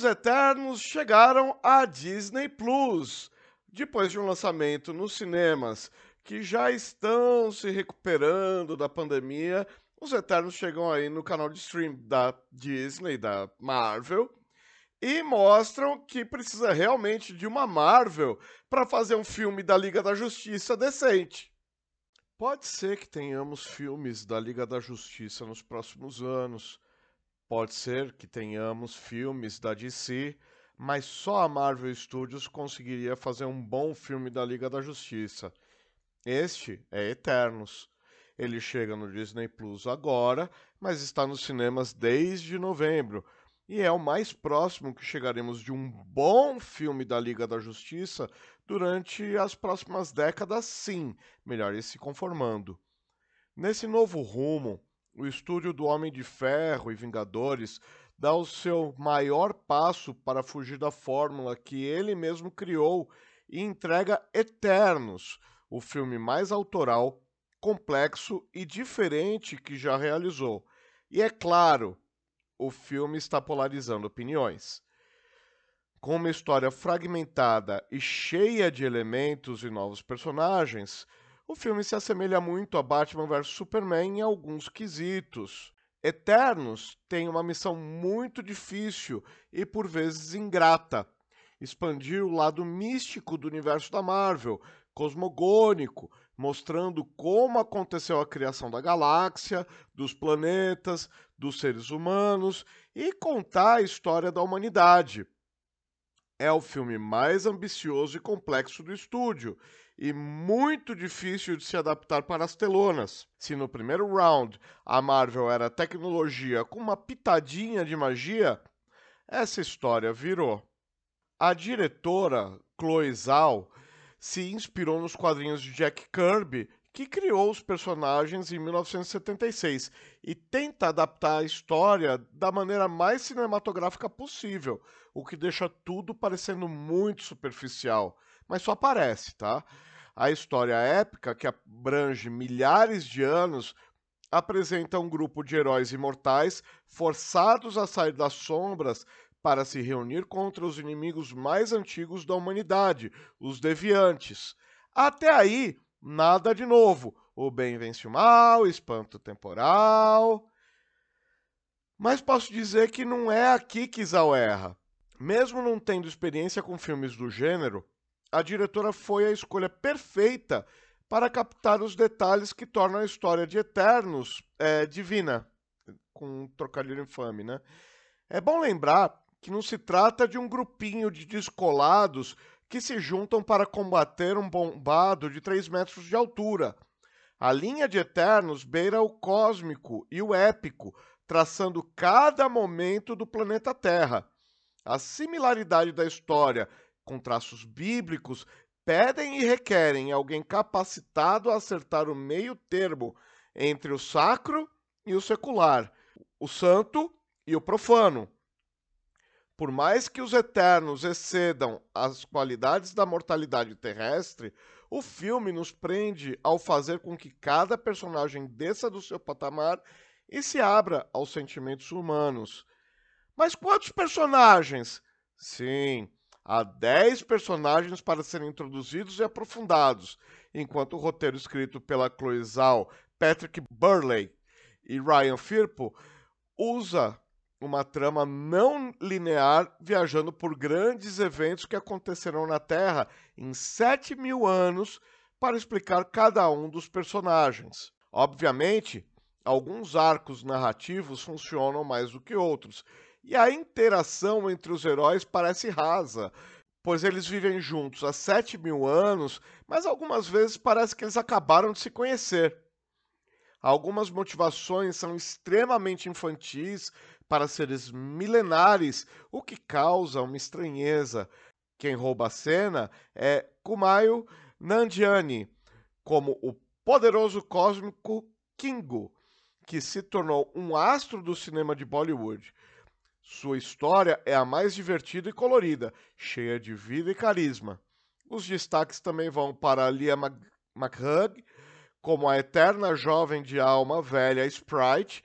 Os Eternos chegaram à Disney Plus, depois de um lançamento nos cinemas que já estão se recuperando da pandemia. Os Eternos chegam aí no canal de stream da Disney, da Marvel, e mostram que precisa realmente de uma Marvel para fazer um filme da Liga da Justiça decente. Pode ser que tenhamos filmes da Liga da Justiça nos próximos anos. Pode ser que tenhamos filmes da DC, mas só a Marvel Studios conseguiria fazer um bom filme da Liga da Justiça. Este é Eternos. Ele chega no Disney Plus agora, mas está nos cinemas desde novembro. E é o mais próximo que chegaremos de um bom filme da Liga da Justiça durante as próximas décadas, sim, melhor ir se conformando. Nesse novo rumo, o estúdio do Homem de Ferro e Vingadores dá o seu maior passo para fugir da fórmula que ele mesmo criou e entrega Eternos, o filme mais autoral, complexo e diferente que já realizou. E é claro, o filme está polarizando opiniões. Com uma história fragmentada e cheia de elementos e novos personagens, o filme se assemelha muito a Batman vs Superman em alguns quesitos. Eternos tem uma missão muito difícil e por vezes ingrata: expandir o lado místico do universo da Marvel, cosmogônico, mostrando como aconteceu a criação da galáxia, dos planetas, dos seres humanos e contar a história da humanidade. É o filme mais ambicioso e complexo do estúdio e muito difícil de se adaptar para as telonas. Se no primeiro round a Marvel era tecnologia com uma pitadinha de magia, essa história virou. A diretora Chloe Zhao se inspirou nos quadrinhos de Jack Kirby, que criou os personagens em 1976 e tenta adaptar a história da maneira mais cinematográfica possível, o que deixa tudo parecendo muito superficial, mas só parece, tá? A história épica, que abrange milhares de anos, apresenta um grupo de heróis imortais forçados a sair das sombras para se reunir contra os inimigos mais antigos da humanidade, os deviantes. Até aí, nada de novo. O bem vence o mal, espanto temporal. Mas posso dizer que não é aqui que Zal erra. Mesmo não tendo experiência com filmes do gênero, a diretora foi a escolha perfeita para captar os detalhes que tornam a história de Eternos é, divina, com um trocadilho infame, né? É bom lembrar que não se trata de um grupinho de descolados que se juntam para combater um bombado de 3 metros de altura. A linha de Eternos beira o cósmico e o épico, traçando cada momento do planeta Terra. A similaridade da história com traços bíblicos, pedem e requerem alguém capacitado a acertar o meio termo entre o sacro e o secular, o santo e o profano. Por mais que os eternos excedam as qualidades da mortalidade terrestre, o filme nos prende ao fazer com que cada personagem desça do seu patamar e se abra aos sentimentos humanos. Mas quantos personagens? Sim, Há 10 personagens para serem introduzidos e aprofundados, enquanto o roteiro escrito pela Chloe Zhao, Patrick Burley e Ryan Firpo usa uma trama não linear viajando por grandes eventos que aconteceram na Terra em 7 mil anos para explicar cada um dos personagens. Obviamente, alguns arcos narrativos funcionam mais do que outros, e a interação entre os heróis parece rasa, pois eles vivem juntos há 7 mil anos, mas algumas vezes parece que eles acabaram de se conhecer. Algumas motivações são extremamente infantis para seres milenares, o que causa uma estranheza. Quem rouba a cena é Kumail Nanjiani, como o poderoso cósmico Kingo, que se tornou um astro do cinema de Bollywood. Sua história é a mais divertida e colorida, cheia de vida e carisma. Os destaques também vão para Lia McHugh, como a eterna jovem de alma velha Sprite,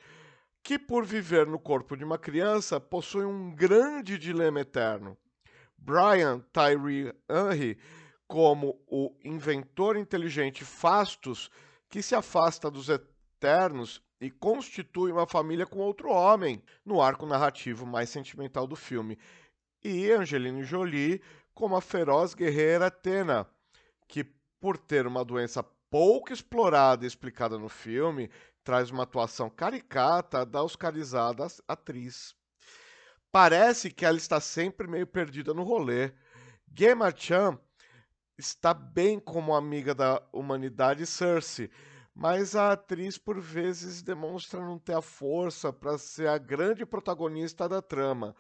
que, por viver no corpo de uma criança, possui um grande dilema eterno. Brian Tyree Henry, como o inventor inteligente Fastos, que se afasta dos eternos e constitui uma família com outro homem, no arco narrativo mais sentimental do filme. E Angelina Jolie como a feroz guerreira Athena, que, por ter uma doença pouco explorada e explicada no filme, traz uma atuação caricata da oscarizada atriz. Parece que ela está sempre meio perdida no rolê. Gemma Chan está bem como amiga da humanidade Cersei, mas a atriz por vezes demonstra não ter a força para ser a grande protagonista da trama.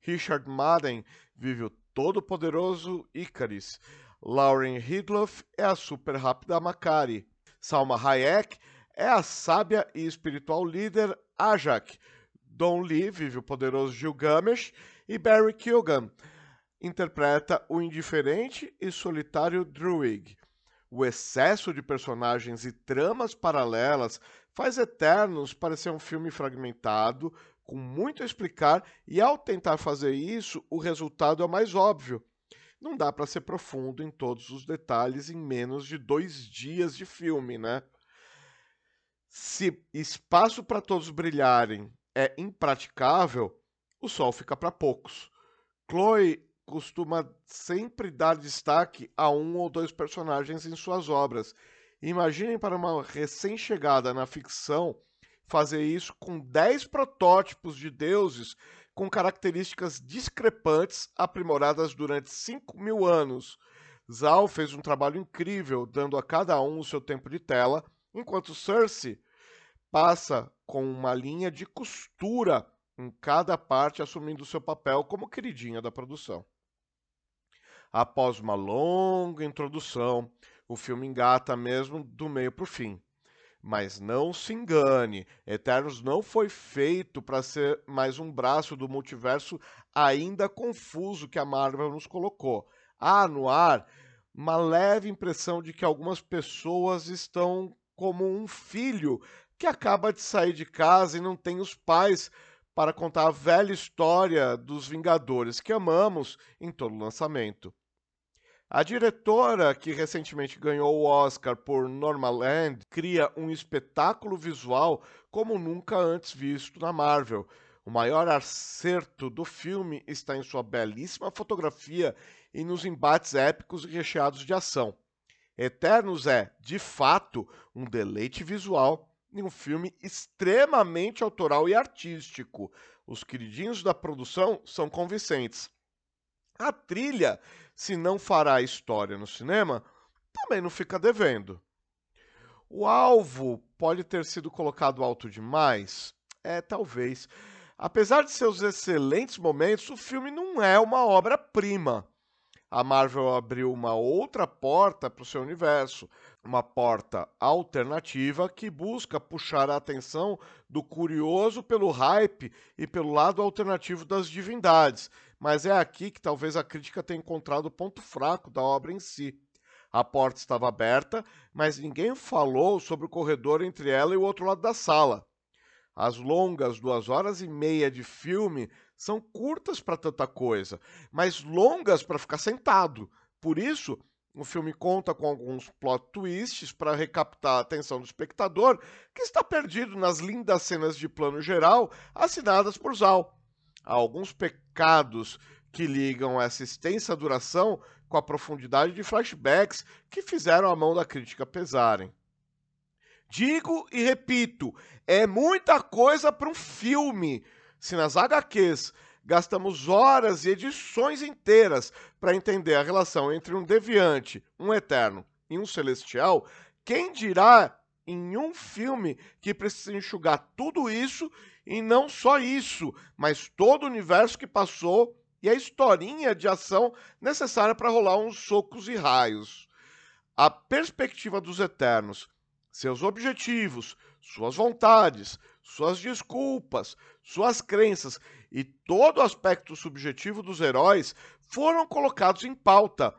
Richard Madden vive o todo-poderoso Icaris. Lauren Hidloff é a super rápida Makari. Salma Hayek é a sábia e espiritual líder Ajak. Don Lee vive o poderoso Gilgamesh e Barry Keoghan interpreta o indiferente e solitário Druig. O excesso de personagens e tramas paralelas faz Eternos parecer um filme fragmentado, com muito a explicar, e ao tentar fazer isso, o resultado é mais óbvio. Não dá para ser profundo em todos os detalhes em menos de dois dias de filme, né? Se espaço para todos brilharem é impraticável, o sol fica para poucos. Chloe costuma sempre dar destaque a um ou dois personagens em suas obras. Imaginem para uma recém-chegada na ficção fazer isso com 10 protótipos de deuses com características discrepantes aprimoradas durante 5 mil anos. Zal fez um trabalho incrível, dando a cada um o seu tempo de tela, enquanto Cersei passa com uma linha de costura em cada parte, assumindo seu papel como queridinha da produção. Após uma longa introdução, o filme engata mesmo do meio para o fim. Mas não se engane, Eternos não foi feito para ser mais um braço do multiverso ainda confuso que a Marvel nos colocou. Há no ar uma leve impressão de que algumas pessoas estão como um filho que acaba de sair de casa e não tem os pais para contar a velha história dos Vingadores que amamos em todo lançamento. A diretora, que recentemente ganhou o Oscar por Normaland, cria um espetáculo visual como nunca antes visto na Marvel. O maior acerto do filme está em sua belíssima fotografia e nos embates épicos e recheados de ação. Eternos é, de fato, um deleite visual em um filme extremamente autoral e artístico. Os queridinhos da produção são convincentes. A trilha, se não fará história no cinema, também não fica devendo. O alvo pode ter sido colocado alto demais? É, talvez. Apesar de seus excelentes momentos, o filme não é uma obra-prima. A Marvel abriu uma outra porta para o seu universo, uma porta alternativa que busca puxar a atenção do curioso pelo hype e pelo lado alternativo das divindades. Mas é aqui que talvez a crítica tenha encontrado o ponto fraco da obra em si. A porta estava aberta, mas ninguém falou sobre o corredor entre ela e o outro lado da sala. As longas duas horas e meia de filme são curtas para tanta coisa, mas longas para ficar sentado. Por isso, o filme conta com alguns plot twists para recaptar a atenção do espectador, que está perdido nas lindas cenas de plano geral assinadas por Zal. Há alguns pecados que ligam essa extensa duração com a profundidade de flashbacks que fizeram a mão da crítica pesarem. Digo e repito, é muita coisa para um filme. Se nas HQs gastamos horas e edições inteiras para entender a relação entre um deviante, um eterno e um celestial, quem dirá em um filme que precisa enxugar tudo isso e não só isso, mas todo o universo que passou e a historinha de ação necessária para rolar uns socos e raios. A perspectiva dos Eternos, seus objetivos, suas vontades, suas desculpas, suas crenças e todo o aspecto subjetivo dos heróis foram colocados em pauta.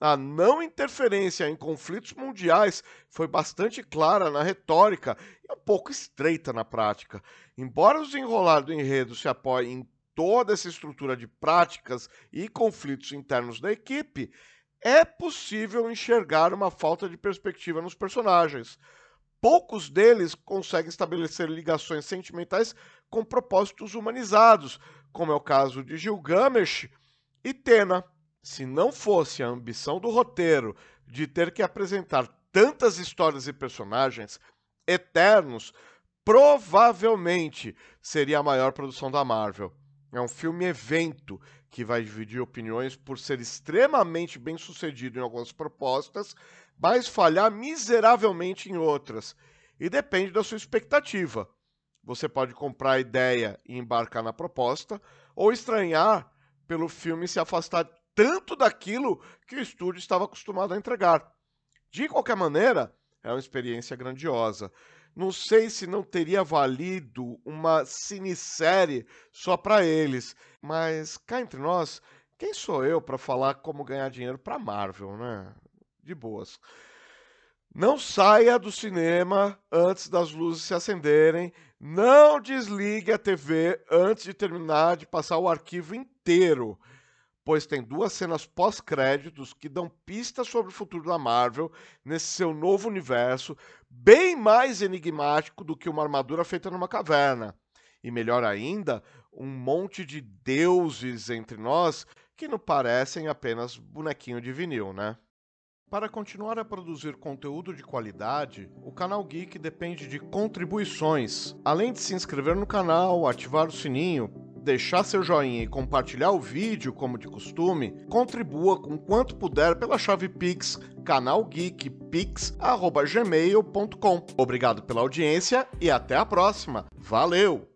A não interferência em conflitos mundiais foi bastante clara na retórica e um pouco estreita na prática. Embora o desenrolar do enredo se apoie em toda essa estrutura de práticas e conflitos internos da equipe, é possível enxergar uma falta de perspectiva nos personagens. Poucos deles conseguem estabelecer ligações sentimentais com propósitos humanizados, como é o caso de Gilgamesh e Tena. Se não fosse a ambição do roteiro de ter que apresentar tantas histórias e personagens eternos, provavelmente seria a maior produção da Marvel. É um filme evento que vai dividir opiniões por ser extremamente bem sucedido em algumas propostas, mas falhar miseravelmente em outras. E depende da sua expectativa. Você pode comprar a ideia e embarcar na proposta, ou estranhar pelo filme se afastar tanto daquilo que o estúdio estava acostumado a entregar. De qualquer maneira, é uma experiência grandiosa. Não sei se não teria valido uma cinesérie só para eles, mas cá entre nós, quem sou eu para falar como ganhar dinheiro para Marvel, né? De boas. Não saia do cinema antes das luzes se acenderem. Não desligue a TV antes de terminar de passar o arquivo inteiro pois tem duas cenas pós-créditos que dão pistas sobre o futuro da Marvel nesse seu novo universo, bem mais enigmático do que uma armadura feita numa caverna. E melhor ainda, um monte de deuses entre nós que não parecem apenas bonequinho de vinil, né? Para continuar a produzir conteúdo de qualidade, o canal Geek depende de contribuições. Além de se inscrever no canal, ativar o sininho, deixar seu joinha e compartilhar o vídeo como de costume, contribua com quanto puder pela chave Pix canalgeekpix@gmail.com. Obrigado pela audiência e até a próxima. Valeu.